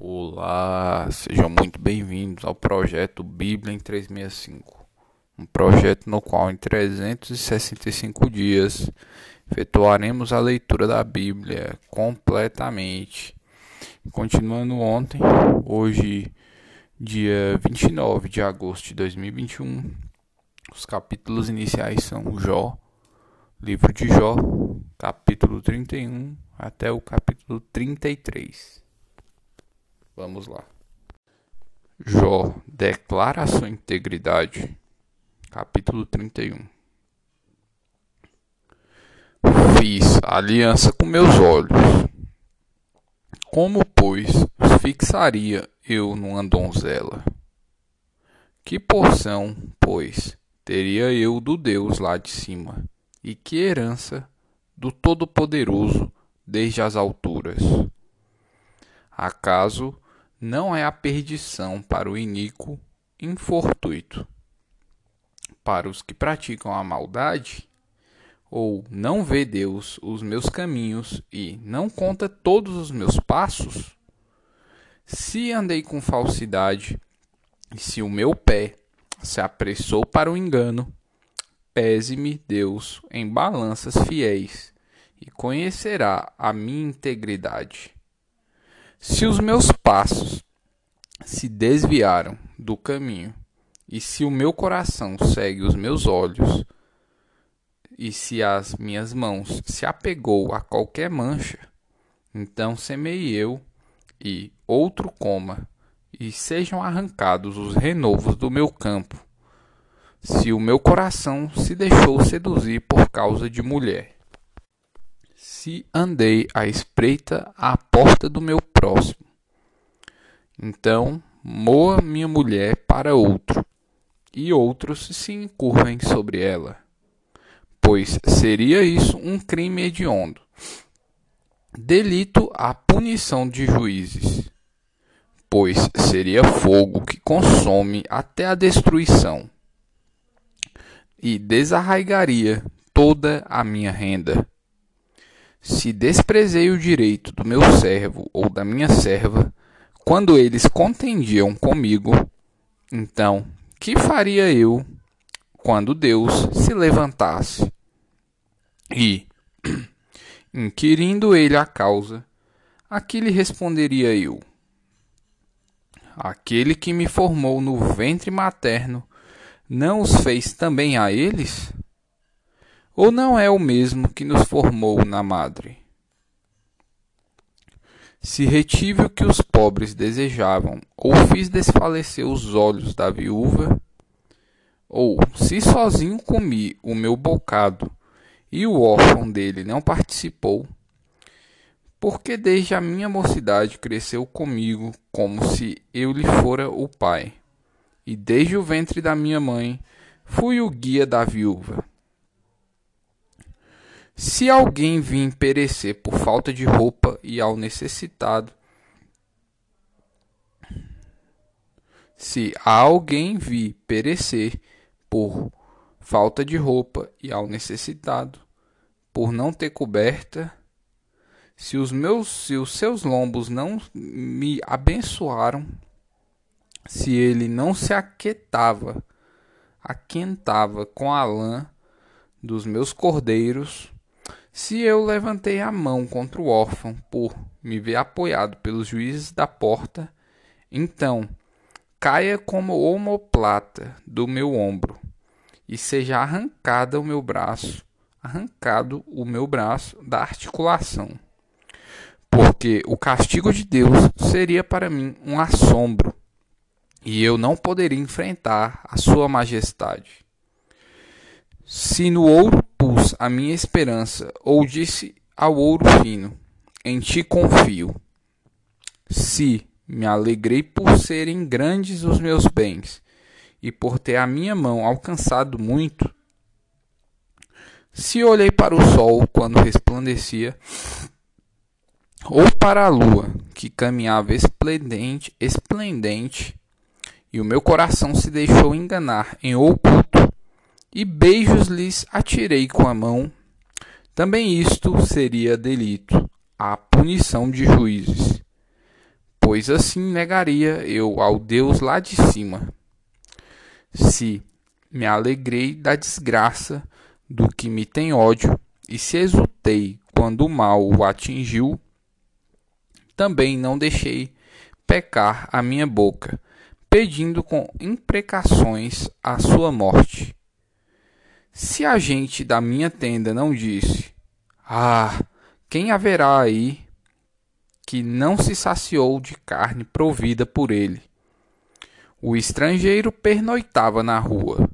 Olá, sejam muito bem-vindos ao projeto Bíblia em 365, um projeto no qual em 365 dias efetuaremos a leitura da Bíblia completamente. Continuando ontem, hoje, dia 29 de agosto de 2021, os capítulos iniciais são Jó, livro de Jó, capítulo 31 até o capítulo 33. Vamos lá. Jó declara sua integridade. Capítulo 31. Fiz aliança com meus olhos. Como, pois, fixaria eu numa donzela? Que porção, pois, teria eu do Deus lá de cima? E que herança do Todo-Poderoso desde as alturas? Acaso não é a perdição para o iníquo infortuito. Para os que praticam a maldade, ou não vê Deus os meus caminhos e não conta todos os meus passos? Se andei com falsidade, e se o meu pé se apressou para o engano, pese-me Deus em balanças fiéis e conhecerá a minha integridade. Se os meus passos se desviaram do caminho, e se o meu coração segue os meus olhos, e se as minhas mãos se apegou a qualquer mancha, então semei eu, e outro coma, e sejam arrancados os renovos do meu campo, se o meu coração se deixou seduzir por causa de mulher. Se andei à espreita à porta do meu próximo. Então moa minha mulher para outro, e outros se encurvem sobre ela. Pois seria isso um crime hediondo. Delito a punição de juízes. Pois seria fogo que consome até a destruição, e desarraigaria toda a minha renda. Se desprezei o direito do meu servo ou da minha serva, quando eles contendiam comigo, então que faria eu quando Deus se levantasse? E, inquirindo ele a causa, a que lhe responderia eu? Aquele que me formou no ventre materno não os fez também a eles? Ou não é o mesmo que nos formou na madre? Se retive o que os pobres desejavam, ou fiz desfalecer os olhos da viúva, ou se sozinho comi o meu bocado e o órfão dele não participou, porque desde a minha mocidade cresceu comigo como se eu lhe fora o pai, e desde o ventre da minha mãe fui o guia da viúva. Se alguém vir perecer por falta de roupa e ao necessitado, se alguém vir perecer por falta de roupa e ao necessitado, por não ter coberta, se os meus, se os seus lombos não me abençoaram, se ele não se aquietava, aquentava com a lã dos meus cordeiros, se eu levantei a mão contra o órfão por me ver apoiado pelos juízes da porta, então caia como omoplata do meu ombro e seja arrancada o meu braço, arrancado o meu braço da articulação. Porque o castigo de Deus seria para mim um assombro, e eu não poderia enfrentar a sua majestade. Se no a minha esperança, ou disse ao ouro fino: Em ti confio. Se me alegrei por serem grandes os meus bens, e por ter a minha mão alcançado muito, se olhei para o sol quando resplandecia, ou para a lua que caminhava esplendente, esplendente, e o meu coração se deixou enganar em oculto, e beijos lhes atirei com a mão. Também isto seria delito, a punição de juízes. pois assim negaria eu ao Deus lá de cima. Se me alegrei da desgraça do que me tem ódio, e se exultei quando o mal o atingiu, também não deixei pecar a minha boca, pedindo com imprecações a sua morte. Se a gente da minha tenda não disse: Ah, quem haverá aí que não se saciou de carne provida por ele? O estrangeiro pernoitava na rua.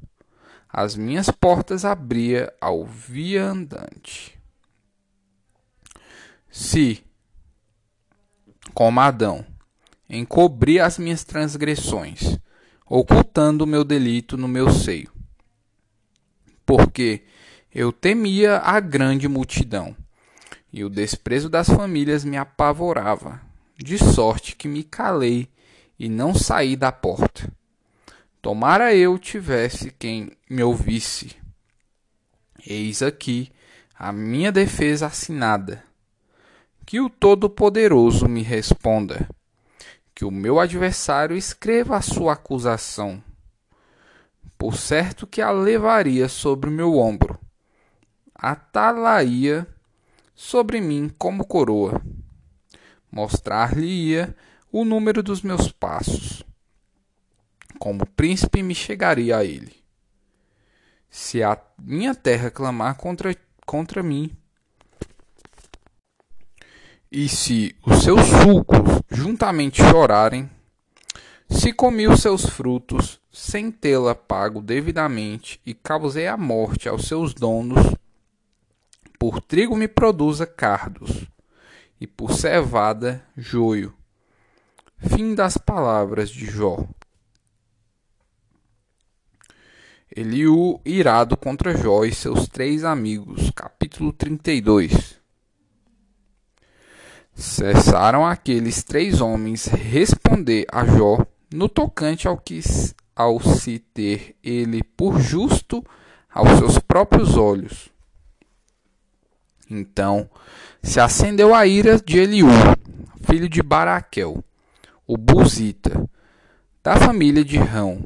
As minhas portas abria ao viandante. Se, como Adão, encobri as minhas transgressões, ocultando o meu delito no meu seio, porque eu temia a grande multidão, e o desprezo das famílias me apavorava, de sorte que me calei e não saí da porta. Tomara eu tivesse quem me ouvisse. Eis aqui a minha defesa assinada. Que o Todo-Poderoso me responda. Que o meu adversário escreva a sua acusação. Por certo que a levaria sobre o meu ombro. Atalaia sobre mim como coroa. Mostrar-lhe-ia o número dos meus passos. Como príncipe me chegaria a ele. Se a minha terra clamar contra, contra mim, e se os seus sulcos juntamente chorarem, se comi os seus frutos sem tê-la pago devidamente e causei a morte aos seus donos, por trigo me produza cardos, e por cevada joio. Fim das palavras de Jó. Eliú irado contra Jó e seus três amigos. Capítulo 32. Cessaram aqueles três homens responder a Jó no tocante ao que ao se ter ele por justo aos seus próprios olhos. Então se acendeu a ira de Eliú, filho de Baraquel, o Buzita, da família de Rão.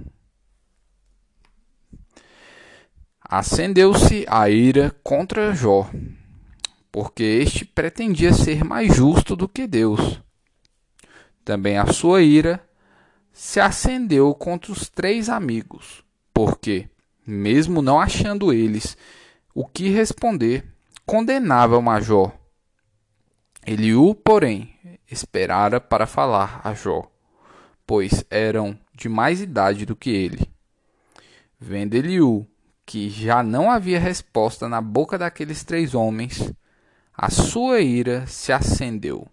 Acendeu-se a ira contra Jó, porque este pretendia ser mais justo do que Deus. Também a sua ira se acendeu contra os três amigos, porque, mesmo não achando eles o que responder, condenavam a Jó. Eliú, porém, esperara para falar a Jó, pois eram de mais idade do que ele. Vendo Eliú que já não havia resposta na boca daqueles três homens, a sua ira se acendeu.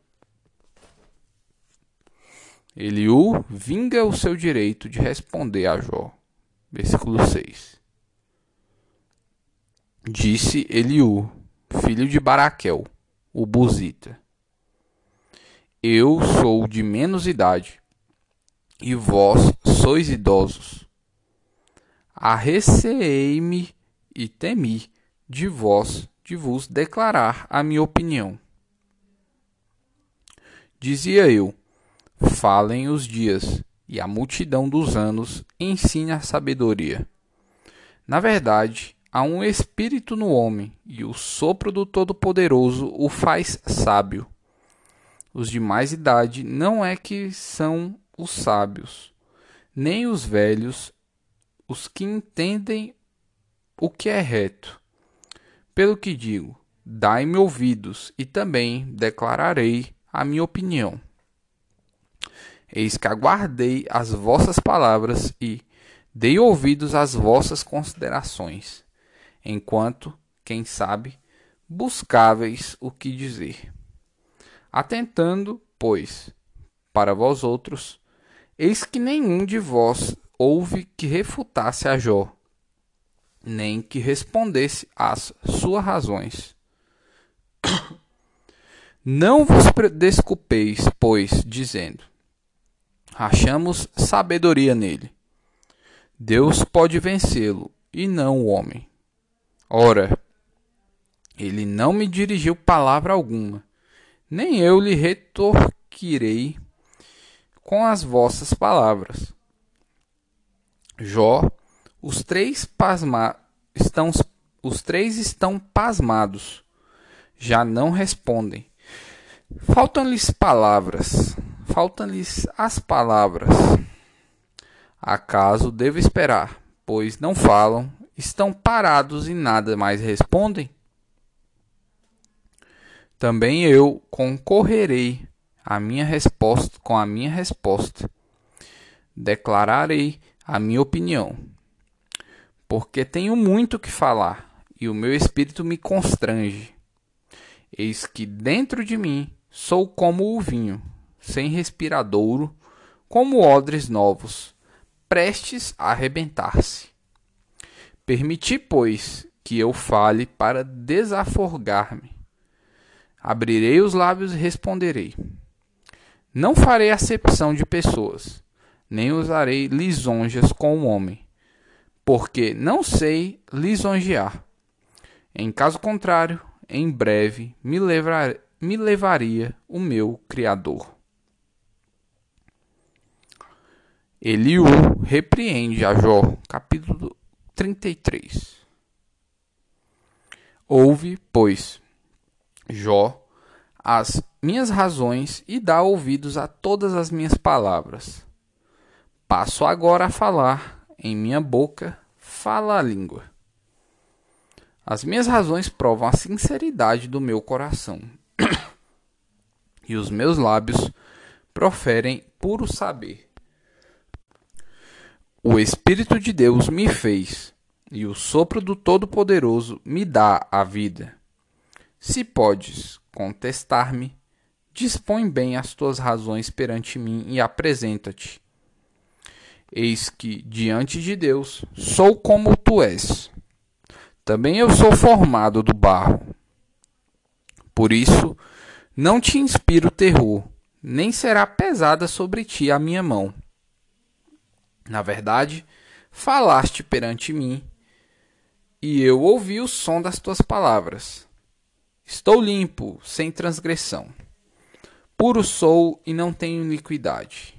Eliú vinga o seu direito de responder a Jó. Versículo 6. Disse Eliú, filho de Baraquel, o Buzita: eu sou de menos idade, e vós sois idosos. Arreceei-me e temi de vós de vos declarar a minha opinião. Dizia eu: Falem os dias, e a multidão dos anos ensine a sabedoria. Na verdade, há um espírito no homem, e o sopro do Todo-Poderoso o faz sábio. Os de mais idade não é que são os sábios, nem os velhos, os que entendem o que é reto. Pelo que digo, dai-me ouvidos, e também declararei a minha opinião. Eis que aguardei as vossas palavras e dei ouvidos às vossas considerações, enquanto, quem sabe, buscáveis o que dizer. Atentando, pois, para vós outros, eis que nenhum de vós houve que refutasse a Jó, nem que respondesse às suas razões. Não vos desculpeis, pois, dizendo: Achamos sabedoria nele. Deus pode vencê-lo, e não o homem. Ora, ele não me dirigiu palavra alguma nem eu lhe retorquirei com as vossas palavras. Jó, os três pasma, estão os três estão pasmados. Já não respondem. Faltam-lhes palavras. Faltam-lhes as palavras. Acaso devo esperar, pois não falam, estão parados e nada mais respondem? Também eu concorrerei a minha resposta com a minha resposta. Declararei a minha opinião. Porque tenho muito que falar e o meu espírito me constrange. Eis que dentro de mim sou como o vinho, sem respiradouro, como odres novos, prestes a arrebentar-se. Permiti, pois, que eu fale para desaforgar-me. Abrirei os lábios e responderei. Não farei acepção de pessoas, nem usarei lisonjas com o homem, porque não sei lisonjear. Em caso contrário, em breve me, levar, me levaria o meu Criador. Eliú repreende a Jó, capítulo 33. Ouve, pois, Jó, as minhas razões e dá ouvidos a todas as minhas palavras. Passo agora a falar, em minha boca fala a língua. As minhas razões provam a sinceridade do meu coração, e os meus lábios proferem puro saber. O Espírito de Deus me fez, e o sopro do Todo-Poderoso me dá a vida. Se podes contestar-me, dispõe bem as tuas razões perante mim e apresenta-te. Eis que, diante de Deus, sou como tu és. Também eu sou formado do barro. Por isso, não te inspiro terror, nem será pesada sobre ti a minha mão. Na verdade, falaste perante mim, e eu ouvi o som das tuas palavras. Estou limpo, sem transgressão. Puro sou e não tenho iniquidade.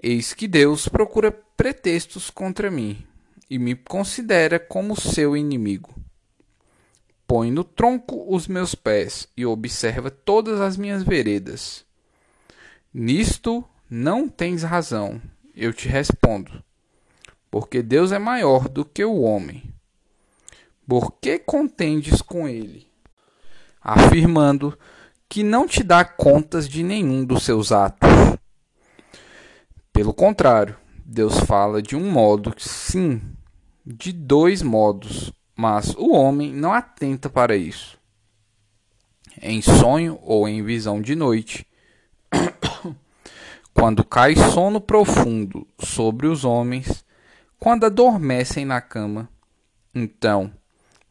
Eis que Deus procura pretextos contra mim e me considera como seu inimigo. Põe no tronco os meus pés e observa todas as minhas veredas. Nisto não tens razão, eu te respondo, porque Deus é maior do que o homem. Por que contendes com ele? Afirmando que não te dá contas de nenhum dos seus atos. Pelo contrário, Deus fala de um modo, sim, de dois modos, mas o homem não atenta para isso. Em sonho ou em visão de noite, quando cai sono profundo sobre os homens, quando adormecem na cama, então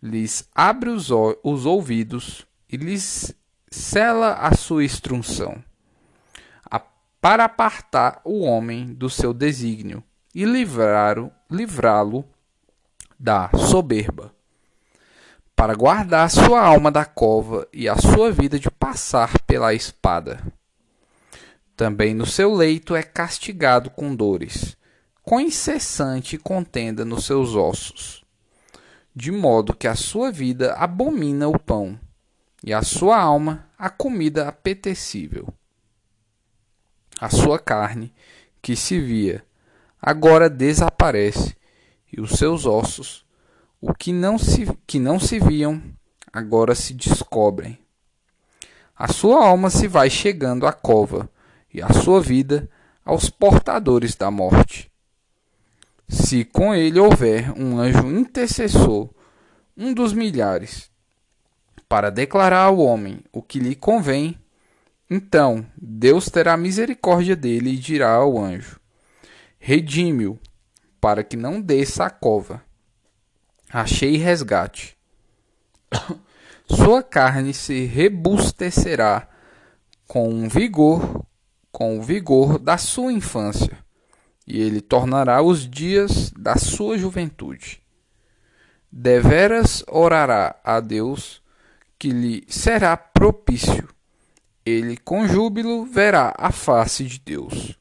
lhes abre os, os ouvidos e lhes cela a sua instrução, a, para apartar o homem do seu desígnio e livrá-lo da soberba, para guardar sua alma da cova e a sua vida de passar pela espada. Também no seu leito é castigado com dores, com incessante contenda nos seus ossos, de modo que a sua vida abomina o pão, e a sua alma a comida apetecível. A sua carne, que se via, agora desaparece, e os seus ossos, o que não se, que não se viam, agora se descobrem. A sua alma se vai chegando à cova, e a sua vida aos portadores da morte. Se com ele houver um anjo intercessor, um dos milhares, para declarar ao homem o que lhe convém, então Deus terá misericórdia dele e dirá ao anjo: Redime-o, para que não desça a cova. Achei resgate. Sua carne se rebustecerá com um vigor com o vigor da sua infância, e ele tornará os dias da sua juventude. Deveras orará a Deus, que lhe será propício, ele com júbilo verá a face de Deus,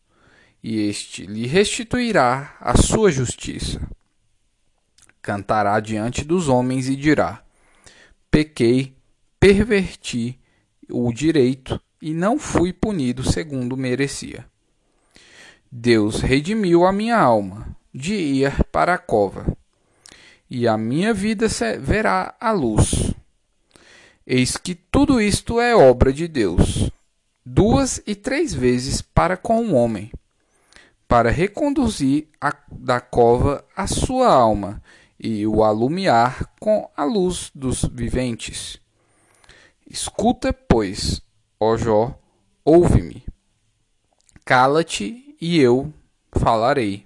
e este lhe restituirá a sua justiça. Cantará diante dos homens e dirá: Pequei, perverti o direito e não fui punido segundo merecia. Deus redimiu a minha alma de ir para a cova, e a minha vida verá a luz. Eis que tudo isto é obra de Deus, duas e três vezes para com o homem, para reconduzir a, da cova a sua alma e o alumiar com a luz dos viventes. Escuta, pois, ó Jó, ouve-me. Cala-te e eu falarei.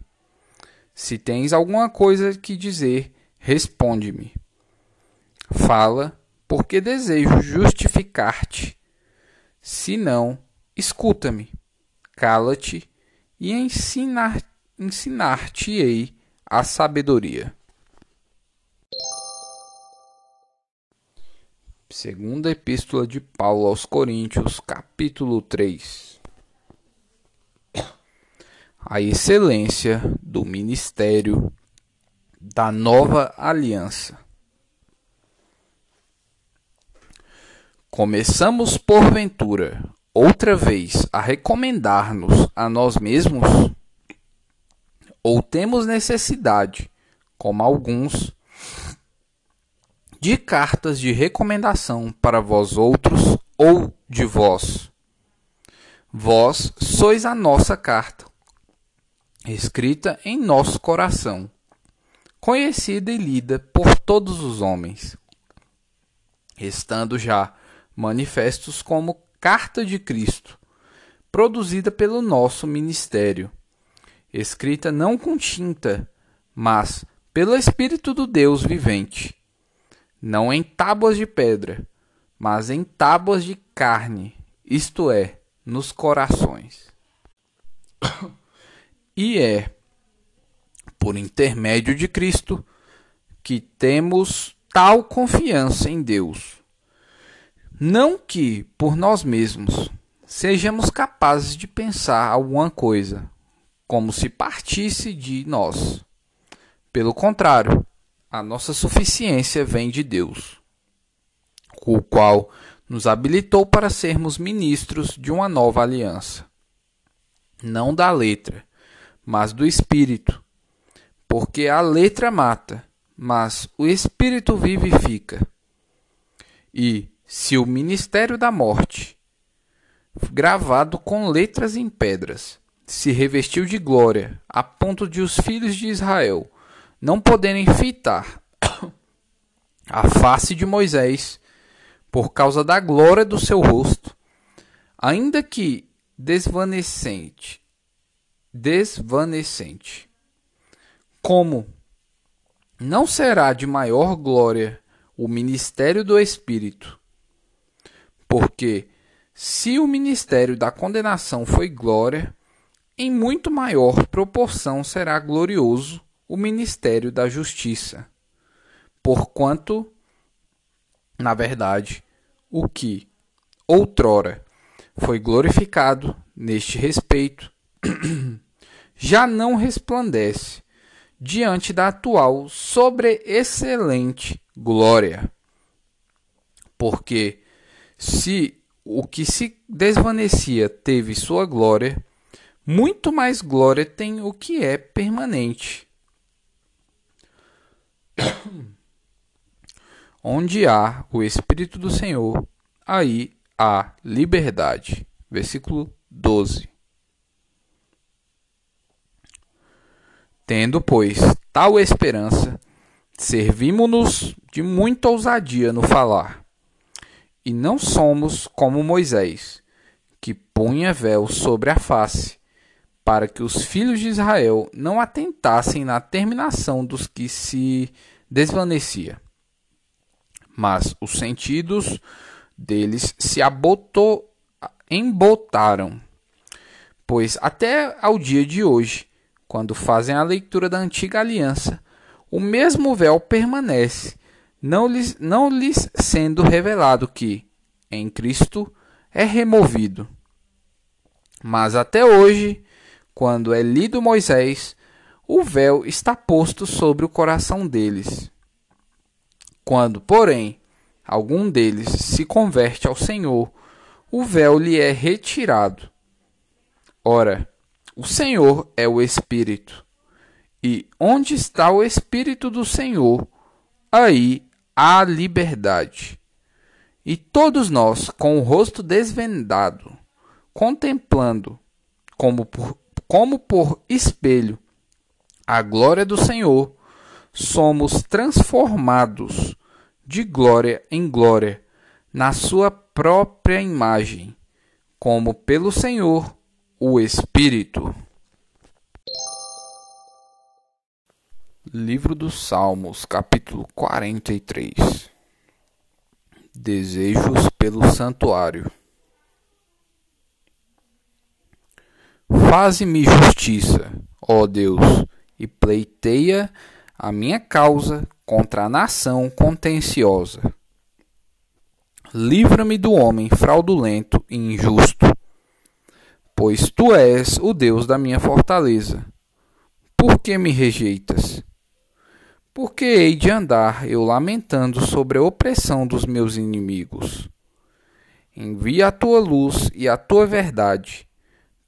Se tens alguma coisa que dizer, responde-me. Fala, porque desejo justificar-te. Se não, escuta-me. Cala-te e ensinar, ensinar-te-ei a sabedoria. Segunda Epístola de Paulo aos Coríntios, capítulo 3. A excelência do ministério da nova aliança. Começamos porventura outra vez a recomendar-nos a nós mesmos? Ou temos necessidade, como alguns, de cartas de recomendação para vós outros ou de vós. Vós sois a nossa carta, escrita em nosso coração, conhecida e lida por todos os homens, estando já manifestos como carta de Cristo, produzida pelo nosso ministério, escrita não com tinta, mas pelo Espírito do Deus vivente não em tábuas de pedra, mas em tábuas de carne, isto é, nos corações. e é por intermédio de Cristo que temos tal confiança em Deus. Não que, por nós mesmos, sejamos capazes de pensar alguma coisa, como se partisse de nós. Pelo contrário, a nossa suficiência vem de Deus, o qual nos habilitou para sermos ministros de uma nova aliança. Não da letra, mas do Espírito. Porque a letra mata, mas o Espírito vivifica. E se o ministério da morte, gravado com letras em pedras, se revestiu de glória, a ponto de os filhos de Israel não poderem fitar a face de Moisés por causa da glória do seu rosto, ainda que desvanecente, desvanecente. Como não será de maior glória o ministério do Espírito? Porque se o ministério da condenação foi glória, em muito maior proporção será glorioso o ministério da justiça, porquanto, na verdade, o que outrora foi glorificado neste respeito, já não resplandece diante da atual sobreexcelente glória. Porque se o que se desvanecia teve sua glória, muito mais glória tem o que é permanente Onde há o Espírito do Senhor, aí há liberdade. Versículo 12. Tendo, pois, tal esperança, servimos-nos de muita ousadia no falar. E não somos como Moisés, que punha véu sobre a face, para que os filhos de Israel não atentassem na terminação dos que se desvanecia. Mas os sentidos deles se abotou, embotaram, pois até ao dia de hoje, quando fazem a leitura da antiga aliança, o mesmo véu permanece, não lhes, não lhes sendo revelado que, em Cristo, é removido. Mas até hoje, quando é lido Moisés, o véu está posto sobre o coração deles. Quando, porém, algum deles se converte ao Senhor, o véu lhe é retirado. Ora, o Senhor é o Espírito. E onde está o Espírito do Senhor, aí há liberdade. E todos nós, com o rosto desvendado, contemplando, como por, como por espelho, a glória do Senhor, somos transformados de glória em glória, na Sua própria imagem, como pelo Senhor, o Espírito. Livro dos Salmos, capítulo 43 Desejos pelo Santuário Faze-me justiça, ó Deus, e pleiteia a minha causa contra a nação contenciosa. Livra-me do homem fraudulento e injusto, pois tu és o Deus da minha fortaleza. Por que me rejeitas? Porque hei de andar eu lamentando sobre a opressão dos meus inimigos. Envia a tua luz e a tua verdade,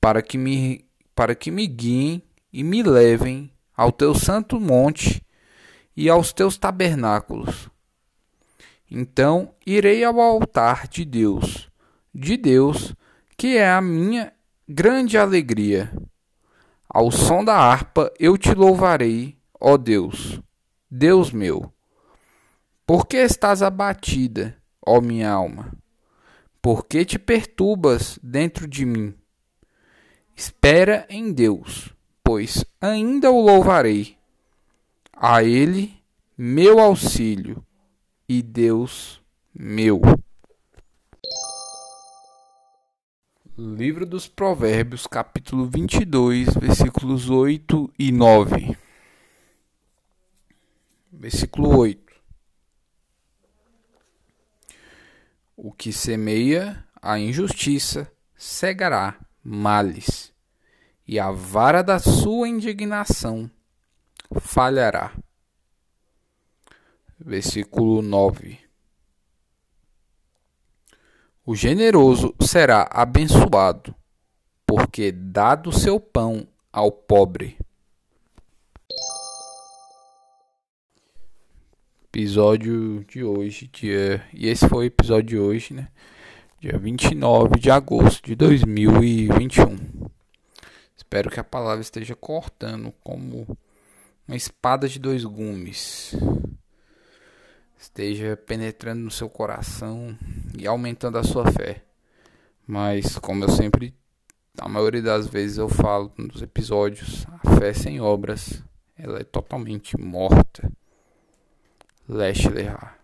para que me, para que me guiem e me levem ao teu santo monte e aos teus tabernáculos. Então irei ao altar de Deus, de Deus, que é a minha grande alegria. Ao som da harpa eu te louvarei, ó Deus, Deus meu. Por que estás abatida, ó minha alma? Por que te perturbas dentro de mim? Espera em Deus, pois ainda o louvarei. A ele, meu auxílio, e Deus meu. Livro dos Provérbios, capítulo 22, versículos 8 e 9. Versículo 8. O que semeia a injustiça cegará males e a vara da sua indignação falhará. Versículo 9: O generoso será abençoado, porque dá do seu pão ao pobre. Episódio de hoje, dia. E esse foi o episódio de hoje, né? Dia 29 de agosto de 2021. Espero que a palavra esteja cortando como uma espada de dois gumes. Esteja penetrando no seu coração e aumentando a sua fé. Mas, como eu sempre, a maioria das vezes eu falo nos episódios, a fé sem obras, ela é totalmente morta. Leste Lehar.